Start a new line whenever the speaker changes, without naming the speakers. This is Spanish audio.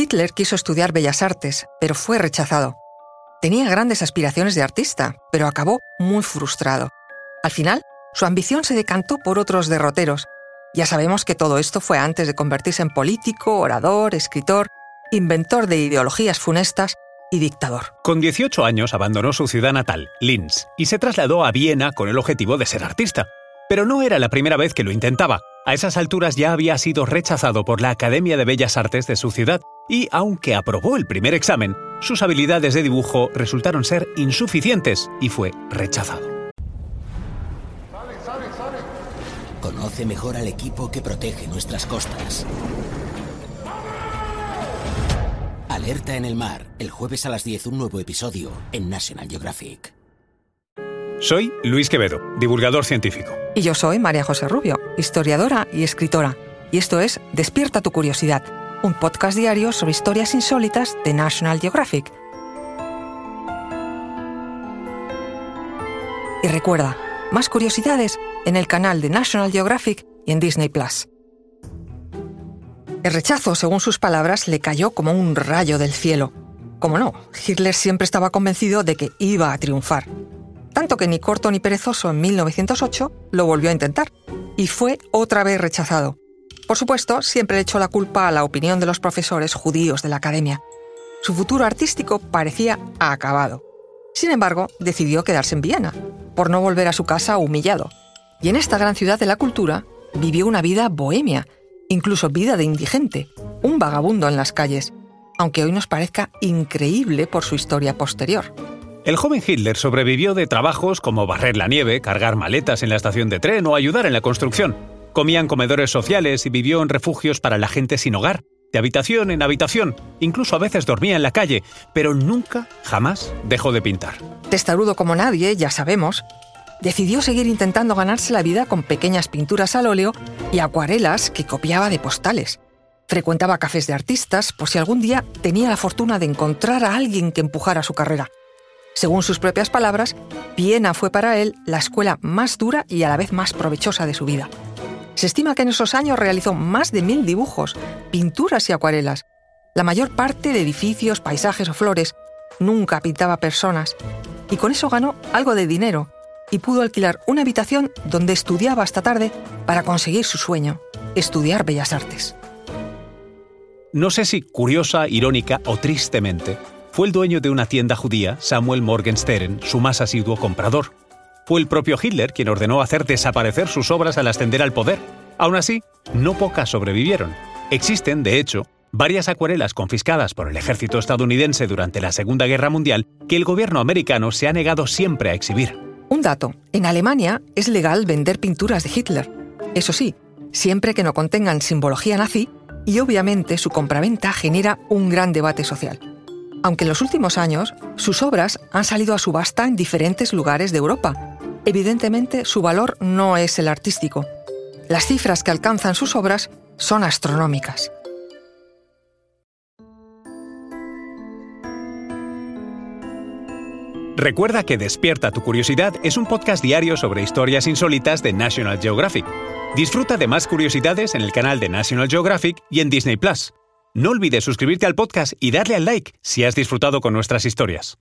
Hitler quiso estudiar bellas artes, pero fue rechazado. Tenía grandes aspiraciones de artista, pero acabó muy frustrado. Al final, su ambición se decantó por otros derroteros. Ya sabemos que todo esto fue antes de convertirse en político, orador, escritor, inventor de ideologías funestas y dictador.
Con 18 años abandonó su ciudad natal, Linz, y se trasladó a Viena con el objetivo de ser artista. Pero no era la primera vez que lo intentaba. A esas alturas ya había sido rechazado por la Academia de Bellas Artes de su ciudad y, aunque aprobó el primer examen, sus habilidades de dibujo resultaron ser insuficientes y fue rechazado.
Conoce mejor al equipo que protege nuestras costas. Alerta en el mar, el jueves a las 10 un nuevo episodio en National Geographic.
Soy Luis Quevedo, divulgador científico.
Y yo soy María José Rubio, historiadora y escritora. Y esto es Despierta tu curiosidad, un podcast diario sobre historias insólitas de National Geographic. Y recuerda, más curiosidades en el canal de National Geographic y en Disney Plus. El rechazo, según sus palabras, le cayó como un rayo del cielo. Como no, Hitler siempre estaba convencido de que iba a triunfar. Tanto que ni corto ni perezoso en 1908 lo volvió a intentar y fue otra vez rechazado. Por supuesto, siempre le echó la culpa a la opinión de los profesores judíos de la academia. Su futuro artístico parecía acabado. Sin embargo, decidió quedarse en Viena, por no volver a su casa humillado. Y en esta gran ciudad de la cultura vivió una vida bohemia, incluso vida de indigente, un vagabundo en las calles, aunque hoy nos parezca increíble por su historia posterior.
El joven Hitler sobrevivió de trabajos como barrer la nieve, cargar maletas en la estación de tren o ayudar en la construcción. Comía en comedores sociales y vivió en refugios para la gente sin hogar, de habitación en habitación, incluso a veces dormía en la calle, pero nunca, jamás dejó de pintar.
Testarudo como nadie, ya sabemos, decidió seguir intentando ganarse la vida con pequeñas pinturas al óleo y acuarelas que copiaba de postales. Frecuentaba cafés de artistas por si algún día tenía la fortuna de encontrar a alguien que empujara su carrera. Según sus propias palabras, Viena fue para él la escuela más dura y a la vez más provechosa de su vida. Se estima que en esos años realizó más de mil dibujos, pinturas y acuarelas, la mayor parte de edificios, paisajes o flores. Nunca pintaba personas. Y con eso ganó algo de dinero, y pudo alquilar una habitación donde estudiaba hasta tarde para conseguir su sueño, estudiar bellas artes.
No sé si curiosa, irónica o tristemente, fue el dueño de una tienda judía, Samuel Morgenstern, su más asiduo comprador. Fue el propio Hitler quien ordenó hacer desaparecer sus obras al ascender al poder. Aún así, no pocas sobrevivieron. Existen, de hecho, varias acuarelas confiscadas por el ejército estadounidense durante la Segunda Guerra Mundial que el gobierno americano se ha negado siempre a exhibir.
Un dato, en Alemania es legal vender pinturas de Hitler. Eso sí, siempre que no contengan simbología nazi y obviamente su compraventa genera un gran debate social. Aunque en los últimos años sus obras han salido a subasta en diferentes lugares de Europa, evidentemente su valor no es el artístico. Las cifras que alcanzan sus obras son astronómicas.
Recuerda que Despierta tu Curiosidad es un podcast diario sobre historias insólitas de National Geographic. Disfruta de más curiosidades en el canal de National Geographic y en Disney Plus. No olvides suscribirte al podcast y darle al like si has disfrutado con nuestras historias.